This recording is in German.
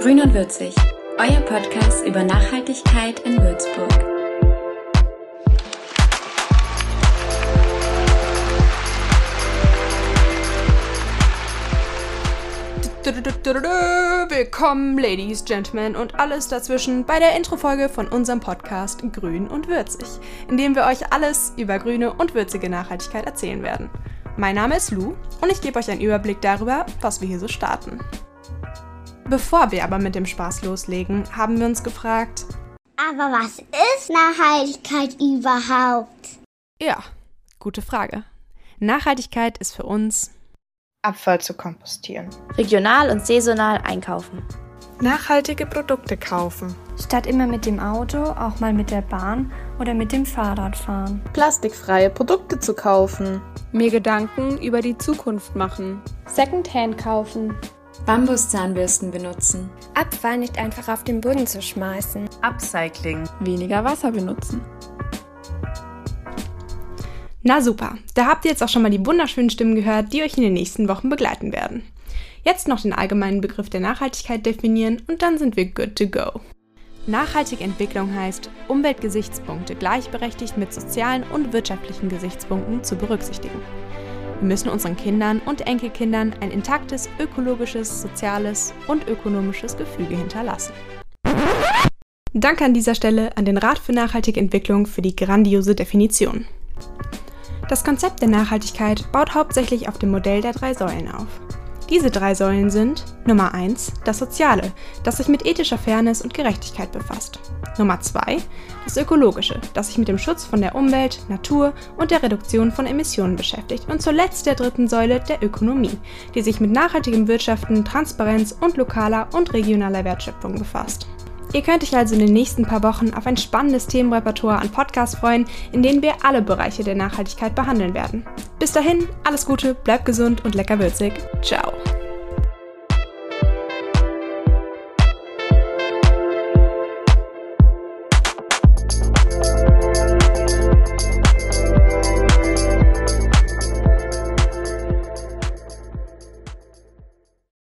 Grün und Würzig, euer Podcast über Nachhaltigkeit in Würzburg. Willkommen, Ladies, Gentlemen und alles dazwischen bei der Introfolge von unserem Podcast Grün und Würzig, in dem wir euch alles über grüne und würzige Nachhaltigkeit erzählen werden. Mein Name ist Lou und ich gebe euch einen Überblick darüber, was wir hier so starten. Bevor wir aber mit dem Spaß loslegen, haben wir uns gefragt, Aber was ist Nachhaltigkeit überhaupt? ja, gute Frage. Nachhaltigkeit ist für uns Abfall zu kompostieren. regional und saisonal einkaufen. Nachhaltige Produkte kaufen. Statt immer mit dem Auto, auch mal mit der Bahn oder mit dem Fahrrad fahren. plastikfreie Produkte zu kaufen. Mir Gedanken über die Zukunft machen. Secondhand kaufen. Bambuszahnbürsten benutzen. Abfall nicht einfach auf den Boden zu schmeißen. Upcycling. Weniger Wasser benutzen. Na super, da habt ihr jetzt auch schon mal die wunderschönen Stimmen gehört, die euch in den nächsten Wochen begleiten werden. Jetzt noch den allgemeinen Begriff der Nachhaltigkeit definieren und dann sind wir good to go. Nachhaltige Entwicklung heißt, Umweltgesichtspunkte gleichberechtigt mit sozialen und wirtschaftlichen Gesichtspunkten zu berücksichtigen. Wir müssen unseren Kindern und Enkelkindern ein intaktes ökologisches, soziales und ökonomisches Gefüge hinterlassen. Danke an dieser Stelle an den Rat für nachhaltige Entwicklung für die grandiose Definition. Das Konzept der Nachhaltigkeit baut hauptsächlich auf dem Modell der drei Säulen auf. Diese drei Säulen sind Nummer 1 das Soziale, das sich mit ethischer Fairness und Gerechtigkeit befasst. Nummer 2 das Ökologische, das sich mit dem Schutz von der Umwelt, Natur und der Reduktion von Emissionen beschäftigt. Und zuletzt der dritten Säule der Ökonomie, die sich mit nachhaltigem Wirtschaften, Transparenz und lokaler und regionaler Wertschöpfung befasst. Ihr könnt euch also in den nächsten paar Wochen auf ein spannendes Themenrepertoire an Podcasts freuen, in denen wir alle Bereiche der Nachhaltigkeit behandeln werden. Bis dahin, alles Gute, bleibt gesund und lecker würzig. Ciao.